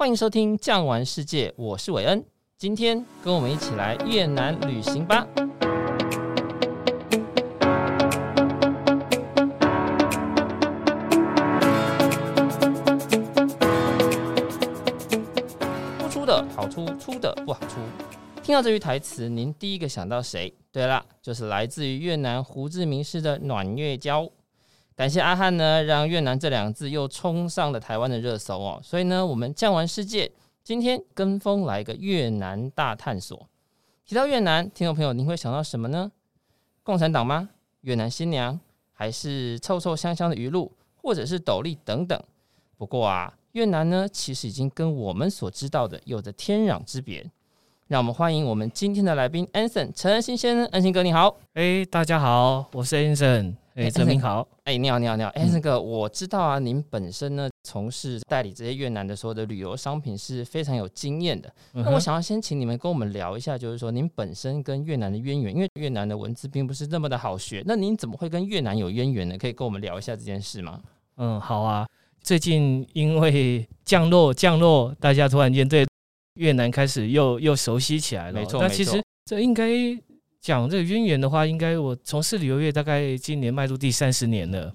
欢迎收听《酱玩世界》，我是韦恩。今天跟我们一起来越南旅行吧。不出的好出，出的不好出。听到这句台词，您第一个想到谁？对了，就是来自于越南胡志明市的暖月娇。感谢阿汉呢，让越南这两个字又冲上了台湾的热搜哦。所以呢，我们酱玩世界今天跟风来个越南大探索。提到越南，听众朋友，您会想到什么呢？共产党吗？越南新娘？还是臭臭香香的鱼露？或者是斗笠等等？不过啊，越南呢，其实已经跟我们所知道的有着天壤之别。让我们欢迎我们今天的来宾，Anson 陈恩兴先生，恩兴哥你好。哎，大家好，我是 Anson。哎，陈明好。哎，你好，你好，你好。哎，那个我知道啊，您本身呢从事代理这些越南的所有的旅游商品是非常有经验的。那我想要先请你们跟我们聊一下，就是说您本身跟越南的渊源，因为越南的文字并不是那么的好学。那您怎么会跟越南有渊源呢？可以跟我们聊一下这件事吗？嗯，好啊。最近因为降落降落，大家突然间对越南开始又又熟悉起来了。没错，那其实这应该。讲这个渊源的话，应该我从事旅游业大概今年迈入第三十年了。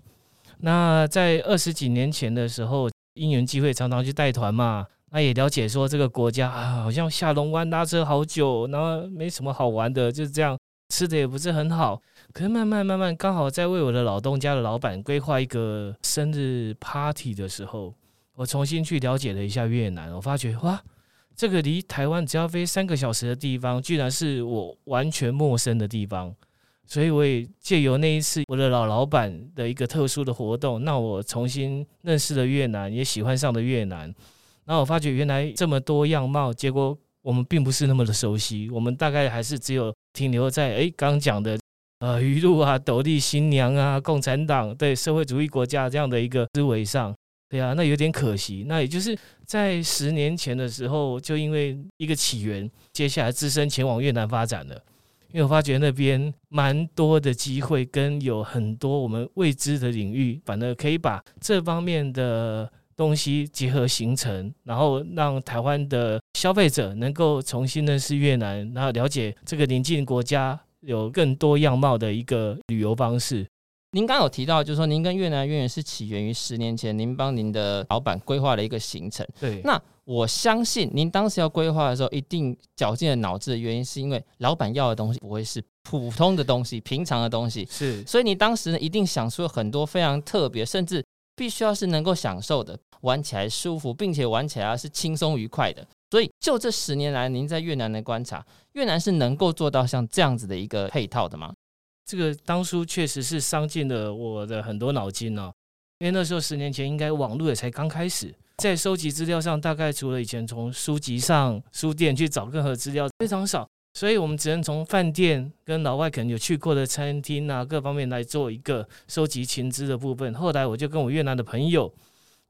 那在二十几年前的时候，因缘机会常常去带团嘛，那也了解说这个国家啊，好像下龙湾拉车好久，然后没什么好玩的，就是这样，吃的也不是很好。可是慢慢慢慢，刚好在为我的老东家的老板规划一个生日 party 的时候，我重新去了解了一下越南，我发觉哇。这个离台湾只要飞三个小时的地方，居然是我完全陌生的地方，所以我也借由那一次我的老老板的一个特殊的活动，那我重新认识了越南，也喜欢上了越南。然后我发觉原来这么多样貌，结果我们并不是那么的熟悉，我们大概还是只有停留在诶刚讲的呃鱼露啊、斗笠新娘啊、共产党对社会主义国家这样的一个思维上。对啊，那有点可惜。那也就是在十年前的时候，就因为一个起源，接下来只身前往越南发展了。因为我发觉那边蛮多的机会，跟有很多我们未知的领域，反而可以把这方面的东西结合形成，然后让台湾的消费者能够重新认识越南，然后了解这个邻近国家有更多样貌的一个旅游方式。您刚刚有提到，就是说您跟越南渊源是起源于十年前，您帮您的老板规划了一个行程。对，那我相信您当时要规划的时候，一定绞尽了脑汁的原因，是因为老板要的东西不会是普通的东西、平常的东西。是，所以你当时呢，一定想出了很多非常特别，甚至必须要是能够享受的，玩起来舒服，并且玩起来是轻松愉快的。所以，就这十年来，您在越南的观察，越南是能够做到像这样子的一个配套的吗？这个当初确实是伤尽了我的很多脑筋哦，因为那时候十年前应该网络也才刚开始，在收集资料上，大概除了以前从书籍上、书店去找任何资料非常少，所以我们只能从饭店跟老外可能有去过的餐厅啊各方面来做一个收集情资的部分。后来我就跟我越南的朋友，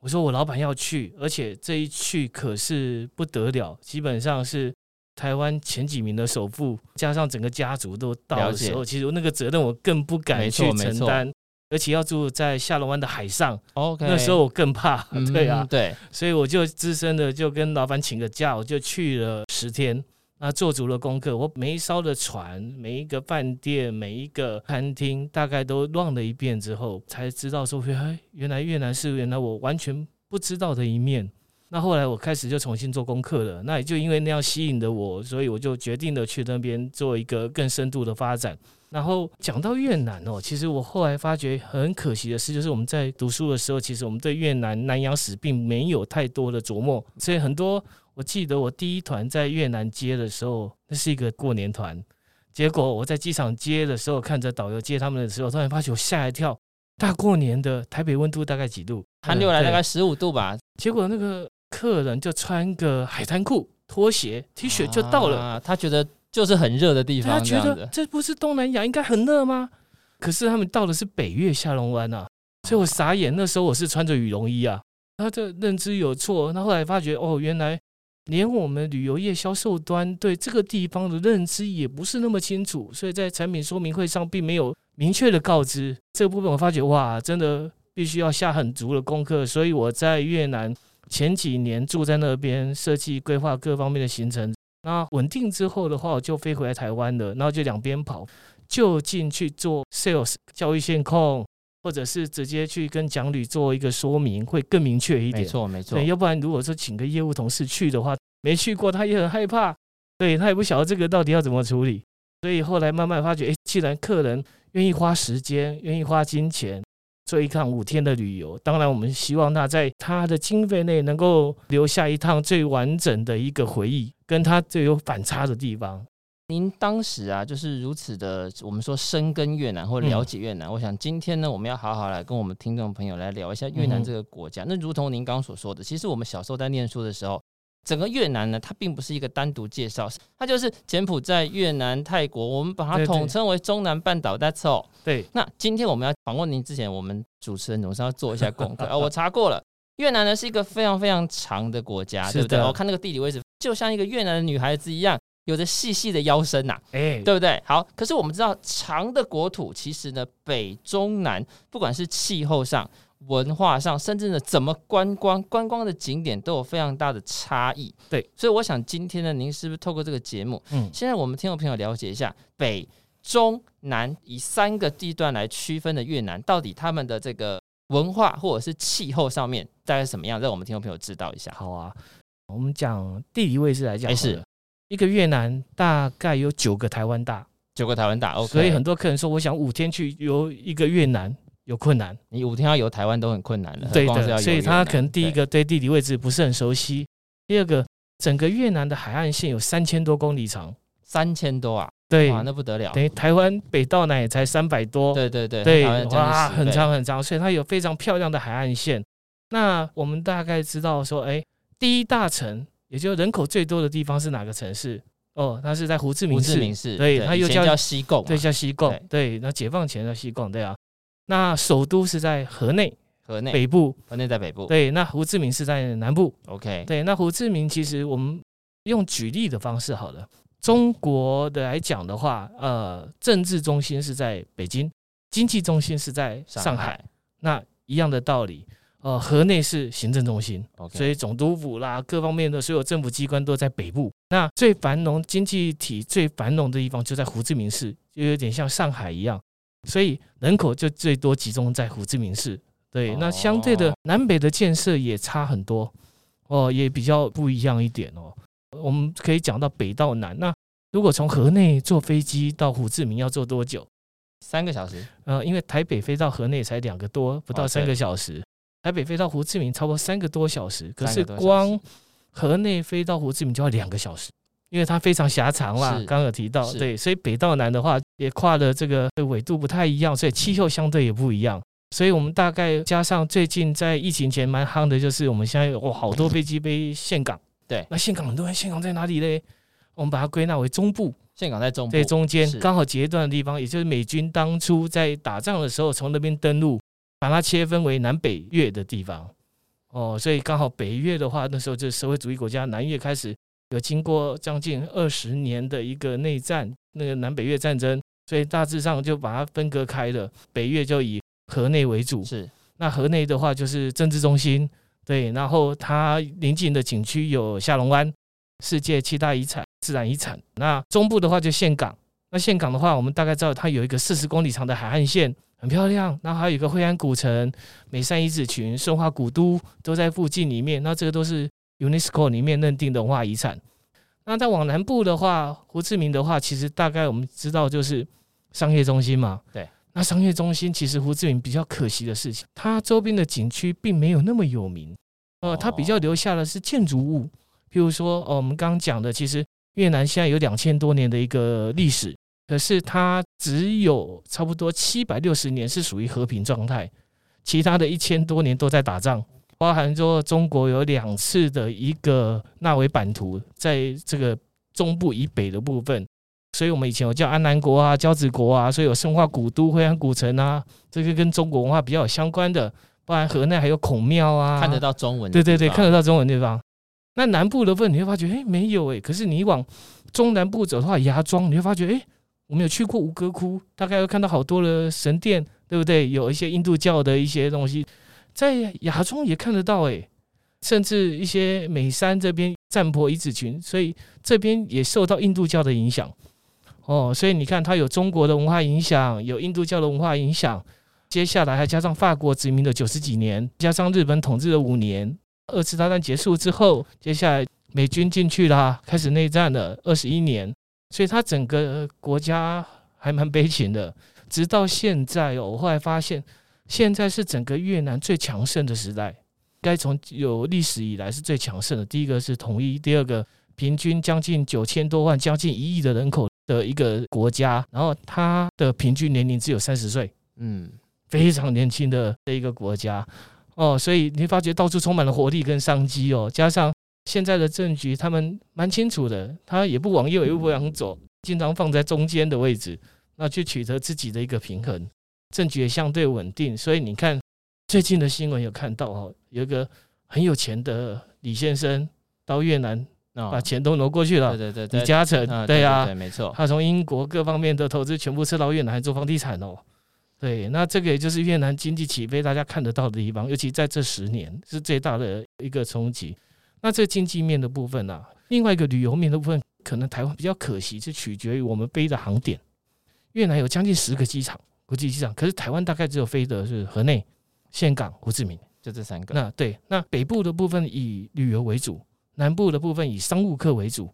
我说我老板要去，而且这一去可是不得了，基本上是。台湾前几名的首富，加上整个家族都到的时候，其实那个责任我更不敢去承担，而且要住在下龙湾的海上，OK，那时候我更怕，对啊，对，所以我就资深的就跟老板请个假，我就去了十天，那做足了功课，我每一艘的船、每一个饭店、每一个餐厅，大概都乱了一遍之后，才知道说，哎，原来越南是原来我完全不知道的一面。那后来我开始就重新做功课了，那也就因为那样吸引的我，所以我就决定了去那边做一个更深度的发展。然后讲到越南哦，其实我后来发觉很可惜的事，就是我们在读书的时候，其实我们对越南南洋史并没有太多的琢磨，所以很多我记得我第一团在越南接的时候，那是一个过年团，结果我在机场接的时候，看着导游接他们的时候，突然发觉我吓一跳，大过年的台北温度大概几度？寒流来大概十五度吧，结果那个。客人就穿个海滩裤、拖鞋、T 恤就到了，啊，他觉得就是很热的地方，他觉得这不是东南亚应该很热吗？可是他们到的是北越下龙湾啊，所以我傻眼。那时候我是穿着羽绒衣啊，他这认知有错。那后来发觉哦，原来连我们旅游业销售端对这个地方的认知也不是那么清楚，所以在产品说明会上并没有明确的告知这个部分。我发觉哇，真的必须要下很足的功课。所以我在越南。前几年住在那边，设计规划各方面的行程。那稳定之后的话，我就飞回来台湾了，然后就两边跑，就近去做 sales 教育线控，或者是直接去跟讲旅做一个说明，会更明确一点。没错，没错。要不然如果说请个业务同事去的话，没去过他也很害怕，对他也不晓得这个到底要怎么处理。所以后来慢慢发觉，哎，既然客人愿意花时间，愿意花金钱。做一趟五天的旅游，当然我们希望他在他的经费内能够留下一趟最完整的一个回忆，跟他最有反差的地方。您当时啊，就是如此的，我们说深耕越南或了解越南。嗯、我想今天呢，我们要好好来跟我们听众朋友来聊一下越南这个国家。嗯、那如同您刚刚所说的，其实我们小时候在念书的时候。整个越南呢，它并不是一个单独介绍，它就是柬埔寨、越南、泰国，我们把它统称为中南半岛。That's all。对。那今天我们要访问您之前，我们主持人总是要做一下功课 啊。我查过了，越南呢是一个非常非常长的国家，对不对？我看那个地理位置，就像一个越南的女孩子一样，有着细细的腰身呐，哎，对不对？好，可是我们知道，长的国土其实呢，北中南，不管是气候上。文化上，甚至呢，怎么观光、观光的景点都有非常大的差异。对，所以我想今天呢，您是不是透过这个节目，嗯，现在我们听众朋友了解一下北、中、南以三个地段来区分的越南，到底他们的这个文化或者是气候上面大概什么样，让我们听众朋友知道一下。好啊，我们讲地理位置来讲，哎，是一个越南大概有九个台湾大，九个台湾大。OK，所以很多客人说，我想五天去游一个越南。有困难，你五天要游台湾都很困难了。对的，所以他可能第一个对地理位置不是很熟悉，第二个整个越南的海岸线有三千多公里长，三千多啊，对，哇，那不得了，等于台湾北到南也才三百多，对对对，对，哇，很长很长，所以它有非常漂亮的海岸线。那我们大概知道说，哎，第一大城，也就是人口最多的地方是哪个城市？哦，它是在胡志明市，胡志明市，对，它又叫西贡，对，叫西贡，对，那解放前叫西贡，对啊。那首都是在河内，河内北部，河内在北部。对，那胡志明是在南部。OK，对，那胡志明其实我们用举例的方式好了。中国的来讲的话，呃，政治中心是在北京，经济中心是在上海。上海。那一样的道理，呃，河内是行政中心，Okay. 所以总督府啦，各方面的所有政府机关都在北部。那最繁荣经济体最繁荣的地方就在胡志明市，就有点像上海一样。所以人口就最多集中在胡志明市，对，那相对的南北的建设也差很多，哦，也比较不一样一点哦。我们可以讲到北到南，那如果从河内坐飞机到胡志明要坐多久？三个小时。呃，因为台北飞到河内才两个多，不到三个小时。台北飞到胡志明差不多三个多小时，可是光河内飞到胡志明就要两个小时。因为它非常狭长啦，刚刚有提到，对，所以北到南的话也跨的这个纬度不太一样，所以气候相对也不一样。所以我们大概加上最近在疫情前蛮夯的，就是我们现在有好多飞机飞峴港。对，那限港很多人，峴港在哪里嘞？我们把它归纳为中部，峴港在中部，在中间刚好截断的地方，也就是美军当初在打仗的时候从那边登陆，把它切分为南北越的地方。哦，所以刚好北越的话，那时候就是社会主义国家，南越开始。有经过将近二十年的一个内战，那个南北越战争，所以大致上就把它分割开了。北越就以河内为主，是那河内的话就是政治中心，对。然后它临近的景区有下龙湾，世界七大遗产自然遗产。那中部的话就岘港，那岘港的话，我们大概知道它有一个四十公里长的海岸线，很漂亮。然后还有一个惠安古城、美山遗址群、顺化古都都在附近里面。那这个都是。UNESCO 里面认定的文化遗产。那再往南部的话，胡志明的话，其实大概我们知道就是商业中心嘛。对。那商业中心其实胡志明比较可惜的事情，它周边的景区并没有那么有名。呃，它比较留下的是建筑物，譬如说，呃，我们刚刚讲的，其实越南现在有两千多年的一个历史，可是它只有差不多七百六十年是属于和平状态，其他的一千多年都在打仗。包含说中国有两次的一个纳维版图，在这个中部以北的部分，所以我们以前有叫安南国啊、交趾国啊，所以有生化古都、惠安古城啊，这个跟中国文化比较有相关的。包含河内还有孔庙啊，看得到中文，对对对，看得到中文地方。那南部的部分你会发觉，哎，没有哎。可是你往中南部走的话，芽庄你会发觉，哎，我们有去过吴哥窟，大概会看到好多的神殿，对不对？有一些印度教的一些东西。在亚中也看得到诶，甚至一些美山这边占婆遗址群，所以这边也受到印度教的影响。哦，所以你看，它有中国的文化影响，有印度教的文化影响，接下来还加上法国殖民的九十几年，加上日本统治的五年，二次大战结束之后，接下来美军进去了，开始内战了二十一年，所以它整个国家还蛮悲情的。直到现在，我后来发现，现在是整个越南最强盛的时代，该从有历史以来是最强盛的。第一个是统一，第二个平均将近九千多万，将近一亿的人口。的一个国家，然后它的平均年龄只有三十岁，嗯，非常年轻的的一个国家哦，所以你发觉到处充满了活力跟商机哦，加上现在的政局，他们蛮清楚的，他也不往右，也不往左，经常放在中间的位置，那去取得自己的一个平衡，政局也相对稳定，所以你看最近的新闻有看到哦，有一个很有钱的李先生到越南。把钱都挪过去了，对对对，李嘉诚，对呀，没错，他从英国各方面的投资全部撤到越南做房地产哦，对，那这个也就是越南经济起飞大家看得到的地方，尤其在这十年是最大的一个冲击。那这经济面的部分呢、啊，另外一个旅游面的部分，可能台湾比较可惜，是取决于我们飞的航点。越南有将近十个机场，国际机场，可是台湾大概只有飞的是河内、岘港、胡志明，就这三个。那对，那北部的部分以旅游为主。南部的部分以商务客为主，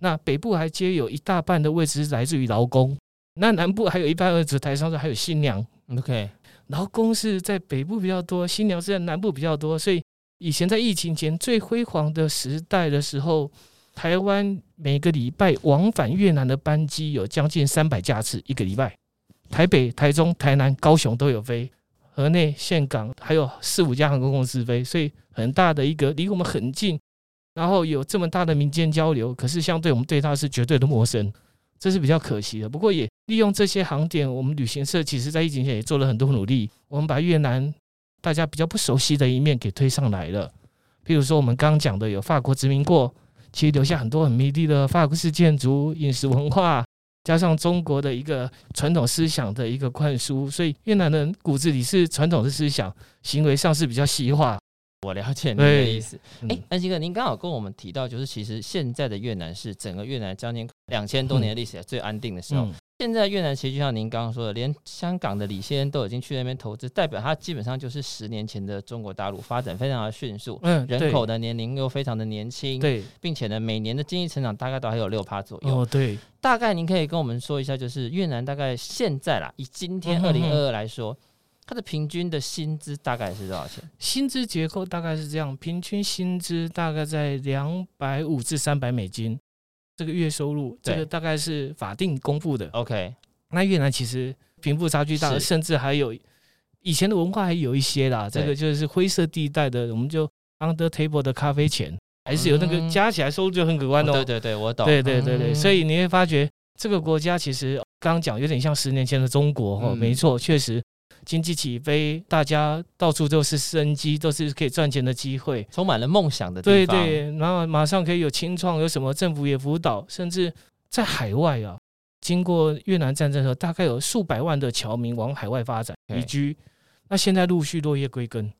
那北部还接有一大半的位置是来自于劳工，那南部还有一半位置台商是还有新娘。OK，劳工是在北部比较多，新娘是在南部比较多，所以以前在疫情前最辉煌的时代的时候，台湾每个礼拜往返越南的班机有将近三百架次，一个礼拜，台北、台中、台南、高雄都有飞，河内、岘港还有四五家航空公司飞，所以很大的一个离我们很近。然后有这么大的民间交流，可是相对我们对它是绝对的陌生，这是比较可惜的。不过也利用这些航点，我们旅行社其实在疫情前也做了很多努力。我们把越南大家比较不熟悉的一面给推上来了。譬如说我们刚讲的有法国殖民过，其实留下很多很美丽的法国式建筑、饮食文化，加上中国的一个传统思想的一个灌输，所以越南人骨子里是传统的思想，行为上是比较西化。我了解您的意思。哎，安吉哥，您刚好跟我们提到，就是其实现在的越南是整个越南将近两千多年的历史最安定的时候。嗯嗯、现在越南其实就像您刚刚说的，连香港的李先生都已经去那边投资，代表他基本上就是十年前的中国大陆，发展非常的迅速，嗯，人口的年龄又非常的年轻，对，并且呢，每年的经济成长大概都还有六趴左右。哦，对。大概您可以跟我们说一下，就是越南大概现在啦，以今天二零二二来说。嗯哼哼它的平均的薪资大概是多少钱？薪资结构大概是这样，平均薪资大概在两百五至三百美金，这个月收入，这个大概是法定公布的。OK，那越南其实贫富差距大，甚至还有以前的文化还有一些啦，这个就是灰色地带的，我们就 under table 的咖啡钱，还是有那个加起来收入就很可观哦。对对对，我懂。对对对对，所以你会发觉这个国家其实刚刚讲有点像十年前的中国哦，没错，确实。经济起飞，大家到处都是生机，都是可以赚钱的机会，充满了梦想的地方。对对，然后马上可以有清创，有什么政府也辅导，甚至在海外啊，经过越南战争的时候，大概有数百万的侨民往海外发展移居，那现在陆续落叶归根。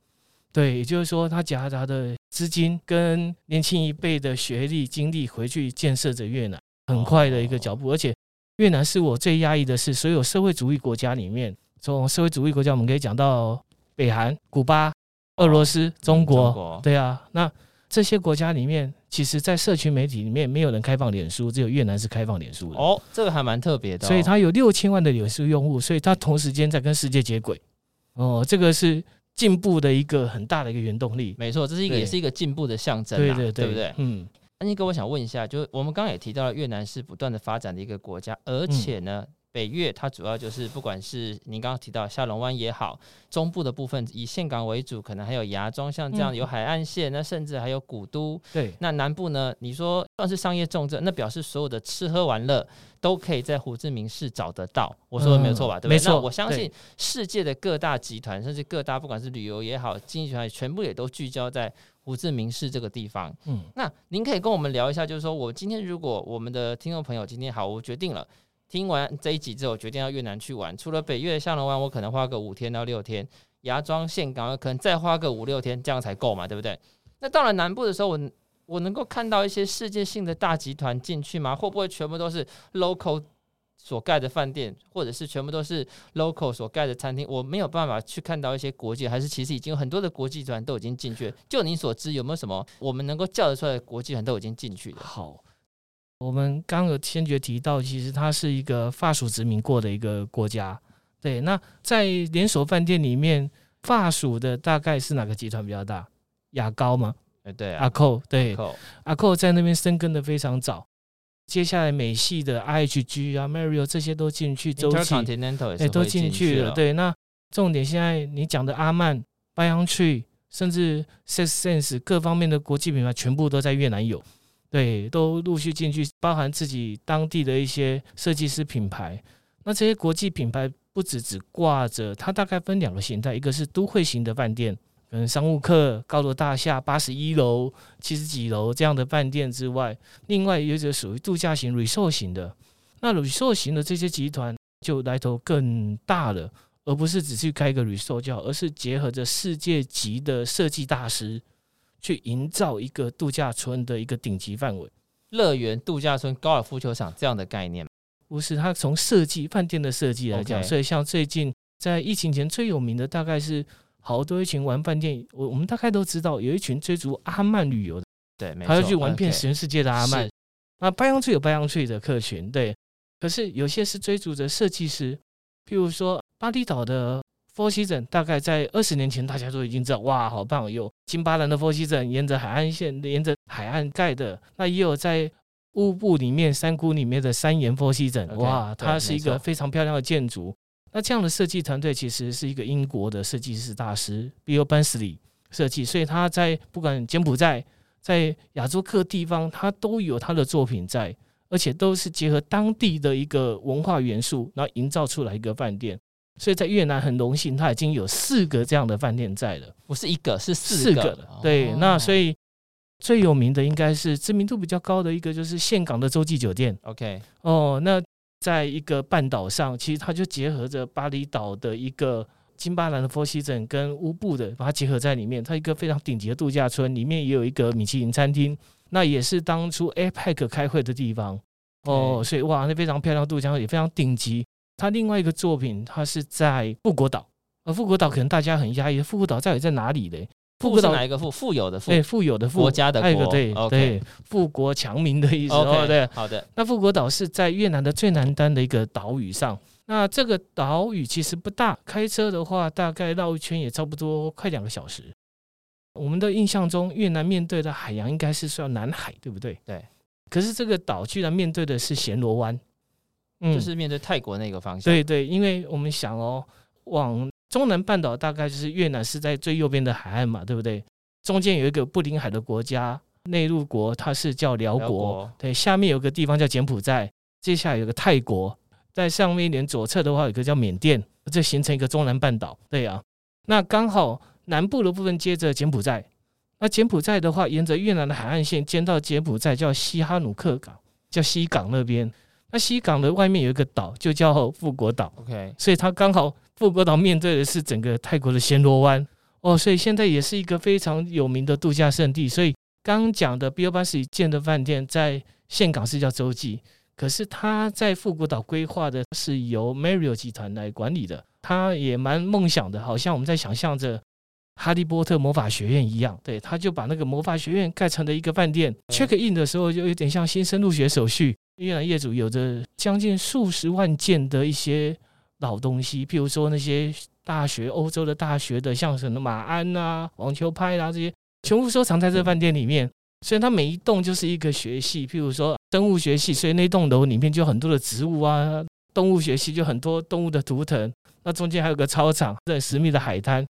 对，也就是说，他夹杂的资金跟年轻一辈的学历、经历回去建设着越南，很快的一个脚步。而且，越南是我最压抑的是，所有社会主义国家里面。从社会主义国家，我们可以讲到北韩、古巴、俄罗斯、中国，中国对啊。那这些国家里面，其实，在社群媒体里面，没有人开放脸书，只有越南是开放脸书的。哦，这个还蛮特别的哦。所以它有六千万的脸书用户，所以它同时间在跟世界接轨。哦，这个是进步的一个很大的一个原动力。没错，这是一个也是一个进步的象征。对对对，对不对？嗯。安妮哥，我想问一下，就是我们刚刚也提到了，越南是不断的发展的一个国家，而且呢。嗯北越它主要就是不管是您刚刚提到下龙湾也好，中部的部分以岘港为主，可能还有芽庄像这样有海岸线，那甚至还有古都。对，那南部呢？你说算是商业重镇，那表示所有的吃喝玩乐都可以在胡志明市找得到。我说的没有错吧？对不对？没错。我相信世界的各大集团，甚至各大不管是旅游也好，经济集团全部也都聚焦在胡志明市这个地方。嗯，那您可以跟我们聊一下，就是说我今天如果我们的听众朋友今天好，我决定了。听完这一集之后，决定到越南去玩。除了北越的下龙湾，我可能花个五天到六天；芽庄、岘港可能再花个五六天，这样才够嘛，对不对？那到了南部的时候，我我能够看到一些世界性的大集团进去吗？会不会全部都是 local？所盖的饭店，或者是全部都是 local 所盖的餐厅，我没有办法去看到一些国际，还是其实已经有很多的国际团都已经进去了。就你所知，有没有什么我们能够叫得出来的国际团都已经进去了？好，我们刚刚有先觉提到，其实它是一个法属殖民过的一个国家。对，那在连锁饭店里面，法属的大概是哪个集团比较大？雅高吗？哎，对、啊，阿寇，对，扣阿寇在那边生根的非常早。接下来美系的 IHG 啊、Marriott 这些都进去，洲际哎都进去了。对，那重点现在你讲的阿曼、BuyOnTree，甚至 Six Sense 各方面的国际品牌，全部都在越南有，对，都陆续进去，包含自己当地的一些设计师品牌。那这些国际品牌不只只挂着，它大概分两个形态，一个是都会型的饭店。可能商务客、高楼大厦、八十一楼、七十几楼这样的饭店之外，另外有一个属于度假型、resort 型的。那 resort 型的这些集团就来头更大了，而不是只去开个 resort 就好，而是结合着世界级的设计大师，去营造一个度假村的一个顶级范围。乐园、度假村、高尔夫球场这样的概念，不是？它从设计饭店的设计来讲.所以像最近在疫情前最有名的大概是。好多一群玩饭店，我我们大概都知道，有一群追逐阿曼旅游的，对，没错，还要去玩遍全世界的阿曼。那 BuyOnTree 有 BuyOnTree 的客群，对。可是有些是追逐着设计师，譬如说巴厘岛的 Four Seasons，大概在二十年前大家都已经知道，哇，好棒！有金巴兰的 Four Seasons，沿着海岸线，沿着海岸盖的。那也有在乌布里面山谷里面的三岩 Four Seasons，哇，它是一个非常漂亮的建筑。那这样的设计团队其实是一个英国的设计师大师，Bill Bensley 设计，所以他在不管柬埔寨，在亚洲各地方，他都有他的作品在，而且都是结合当地的一个文化元素，然后营造出来一个饭店。所以在越南很荣幸，它已经有四个这样的饭店在了，不是一个，是四个。对，那所以最有名的应该是知名度比较高的一个，就是岘港的洲际酒店。OK，哦，那。在一个半岛上，其实它就结合着巴厘岛的一个金巴兰的 Four Seasons 跟乌布的，把它结合在里面。它一个非常顶级的度假村，里面也有一个米其林餐厅，那也是当初 APEC 开会的地方哦。所以哇，那非常漂亮，度假也非常顶级。它另外一个作品，他是在富国岛，而富国岛可能大家很压抑，富国岛到底在哪里嘞？富是哪一个富？富有的富，对，富有的富，国家的国，对对，富国强民的意思。哦，对，好的。那富国岛是在越南的最南端的一个岛屿上。那这个岛屿其实不大，开车的话大概绕一圈也差不多快两个小时。我们的印象中，越南面对的海洋应该是算南海，对不对？对。可是这个岛居然面对的是暹罗湾，嗯，就是面对泰国那个方向。对对，因为我们想哦，往中南半岛大概就是越南是在最右边的海岸嘛，对不对？中间有一个不临海的国家，内陆国，它是叫辽国。国对，下面有个地方叫柬埔寨，接下来有个泰国，在上面一点左侧的话，有个叫缅甸，这形成一个中南半岛。对啊，那刚好南部的部分接着柬埔寨，那柬埔寨的话，沿着越南的海岸线，接到柬埔寨叫西哈努克港，叫西港那边。那西港的外面有一个岛，就叫富国岛。OK，所以它刚好富国岛面对的是整个泰国的暹罗湾。哦，所以现在也是一个非常有名的度假胜地。所以刚讲的 Bill Bansley 建的饭店在岘港是叫洲际，可是它在富国岛规划的是由 Marriott 集团来管理的。他也蛮梦想的，好像我们在想象着哈利波特魔法学院一样。对，他就把那个魔法学院盖成了一个饭店。Check in 的时候就有点像新生入学手续。越南业主有着将近数十万件的一些老东西，譬如说那些。大学，欧洲的大学的，像什么马鞍啊、网球拍啊这些，全部收藏在这饭店里面。所以它每一栋就是一个学系，譬如说生物学系，所以那栋楼里面就很多的植物啊；动物学系就很多动物的图腾。那中间还有个操场，在神秘的海滩，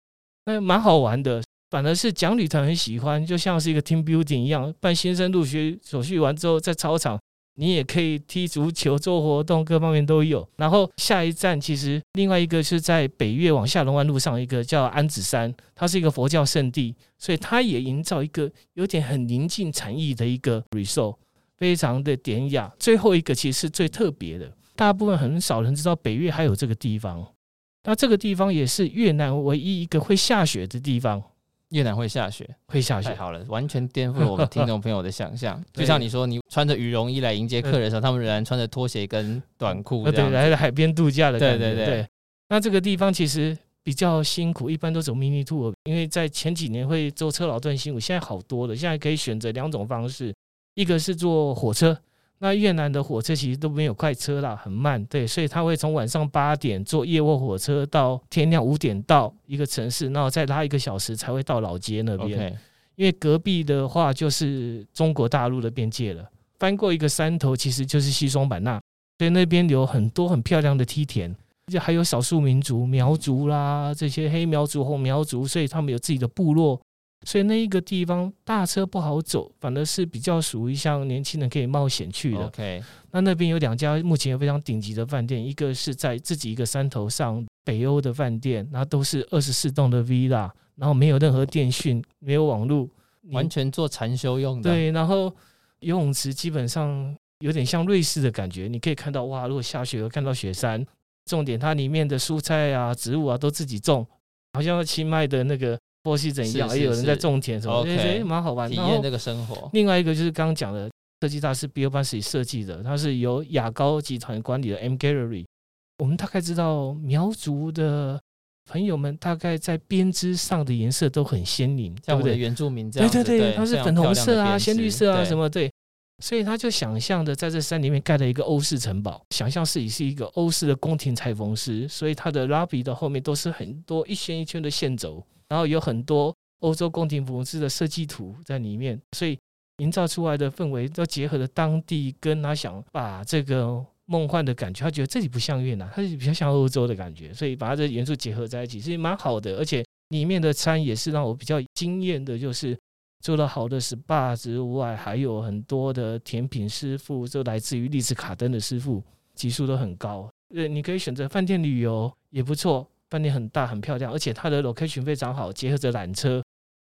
那蛮好玩的。反而是讲旅团很喜欢，就像是一个 team building 一样，办新生入学手续完之后，在操场。你也可以踢足球、做活动，各方面都有。然后下一站其实另外一个是在北岳往下龙湾路上一个叫安子山，它是一个佛教圣地，所以它也营造一个有点很宁静禅意的一个 resort，非常的典雅。最后一个其实是最特别的，大部分很少人知道北岳还有这个地方。那这个地方也是越南唯一一个会下雪的地方。越南会下雪，会下雪，好了，完全颠覆了我们 听众朋友的想象。就像你说，你穿着羽绒衣来迎接客人的时候，他们仍然穿着拖鞋跟短裤，对，来海边度假的感觉。对对对，对。那这个地方其实比较辛苦，一般都走 mini tour，因为在前几年会坐车劳顿辛苦，现在好多了，现在可以选择两种方式，一个是坐火车。那越南的火车其实都没有快车啦，很慢，对，所以他会从晚上八点坐夜卧火车到天亮五点到一个城市，然后再拉一个小时才会到老街那边。因为隔壁的话就是中国大陆的边界了，翻过一个山头其实就是西双版纳，所以那边有很多很漂亮的梯田，而且还有少数民族苗族啦，这些黑苗族、红苗族，所以他们有自己的部落。所以那一个地方大车不好走，反而是比较属于像年轻人可以冒险去的。OK，那那边有两家目前有非常顶级的饭店，一个是在自己一个山头上北欧的饭店，然后都是二十四栋的 villa，然后没有任何电讯，没有网络，完全做禅修用的。对，然后游泳池基本上有点像瑞士的感觉，你可以看到哇，如果下雪有看到雪山。重点它里面的蔬菜啊、植物啊都自己种，好像清迈的那个。波西怎一样？也有人在种田什么，所以蛮好玩。体验这个生活。另外一个就是刚刚讲的设计大师 Bill Basi 设计的，它是由雅高集团管理的 M Gallery。我们大概知道苗族的朋友们大概在编织上的颜色都很鲜明，对不对？原住民这样对对对，它是粉红色啊、鲜绿色啊什么对。所以他就想象的在这山里面盖了一个欧式城堡，想象自己是一个欧式的宫廷裁缝师，所以他的 lobby 的后面都是很多一圈一圈的线轴。然后有很多欧洲宫廷服饰的设计图在里面，所以营造出来的氛围都结合了当地跟他想把这个梦幻的感觉，他觉得这里不像越南，它是比较像欧洲的感觉，所以把它的元素结合在一起，所以蛮好的。而且里面的餐也是让我比较惊艳的，就是做了好的 SPA 之外，还有很多的甜品师傅，就来自于丽思卡登的师傅，级数都很高。对，你可以选择饭店旅游也不错。饭店很大很漂亮，而且它的 location 非常好，结合着缆车，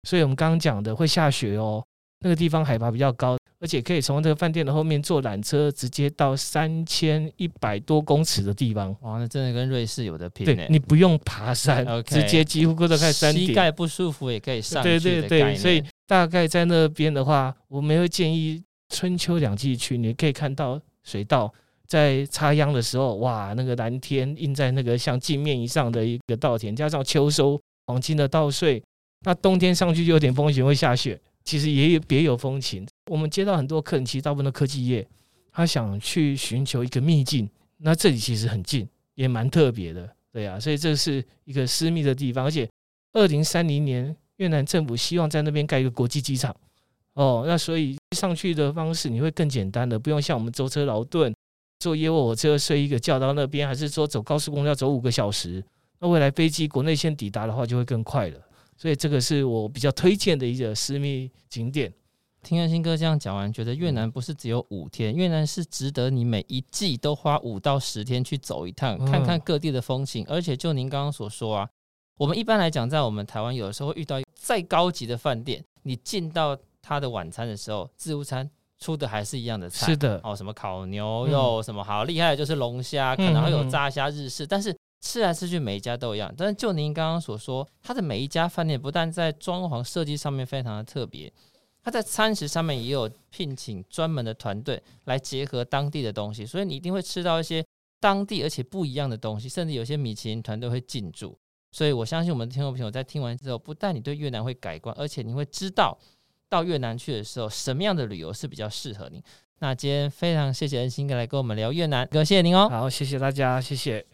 所以我们刚刚讲的会下雪哦。那个地方海拔比较高，而且可以从这个饭店的后面坐缆车直接到三千一百多公尺的地方。哇，那真的跟瑞士有的拼。对，你不用爬山，okay, 直接几乎都在山顶，膝盖不舒服也可以上去。对对对，所以大概在那边的话，我们会建议春秋两季去，你可以看到水稻。在插秧的时候，哇，那个蓝天映在那个像镜面以上的一个稻田，加上秋收黄金的稻穗，那冬天上去就有点风险会下雪，其实也有别有风情。我们接到很多客人，其实大部分的科技业，他想去寻求一个秘境，那这里其实很近，也蛮特别的，对啊，所以这是一个私密的地方，而且二零三零年越南政府希望在那边盖一个国际机场，哦，那所以上去的方式你会更简单的，不用像我们舟车劳顿。坐夜卧火车睡一个觉到那边，还是说走高速公路要走五个小时？那未来飞机国内线抵达的话，就会更快了。所以这个是我比较推荐的一个私密景点。听安心哥这样讲完，觉得越南不是只有五天，越南是值得你每一季都花五到十天去走一趟，看看各地的风情。而且就您刚刚所说啊，我们一般来讲，在我们台湾有的时候会遇到再高级的饭店，你进到他的晚餐的时候，自助餐。出的还是一样的菜，是的，哦，什么烤牛肉，嗯、什么好厉害的，就是龙虾，可能会有炸虾、日式，嗯嗯，但是吃来吃去每一家都一样。但是就您刚刚所说，它的每一家饭店不但在装潢设计上面非常的特别，它在餐食上面也有聘请专门的团队来结合当地的东西，所以你一定会吃到一些当地而且不一样的东西，甚至有些米其林团队会进驻。所以我相信我们的听众朋友在听完之后，不但你对越南会改观，而且你会知道。到越南去的时候，什么样的旅游是比较适合您？那今天非常谢谢恩心哥来跟我们聊越南，哥谢谢您哦。好，谢谢大家，谢谢。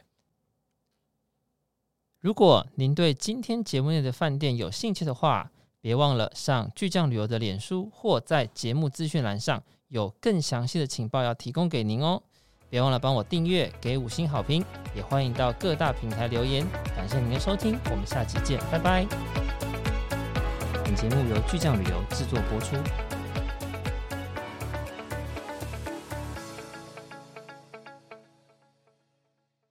如果您对今天节目内的饭店有兴趣的话，别忘了上巨匠旅游的脸书或在节目资讯栏上有更详细的情报要提供给您哦。别忘了帮我订阅，给五星好评，也欢迎到各大平台留言。感谢您的收听，我们下期见，拜拜。本节目由巨匠旅游制作播出。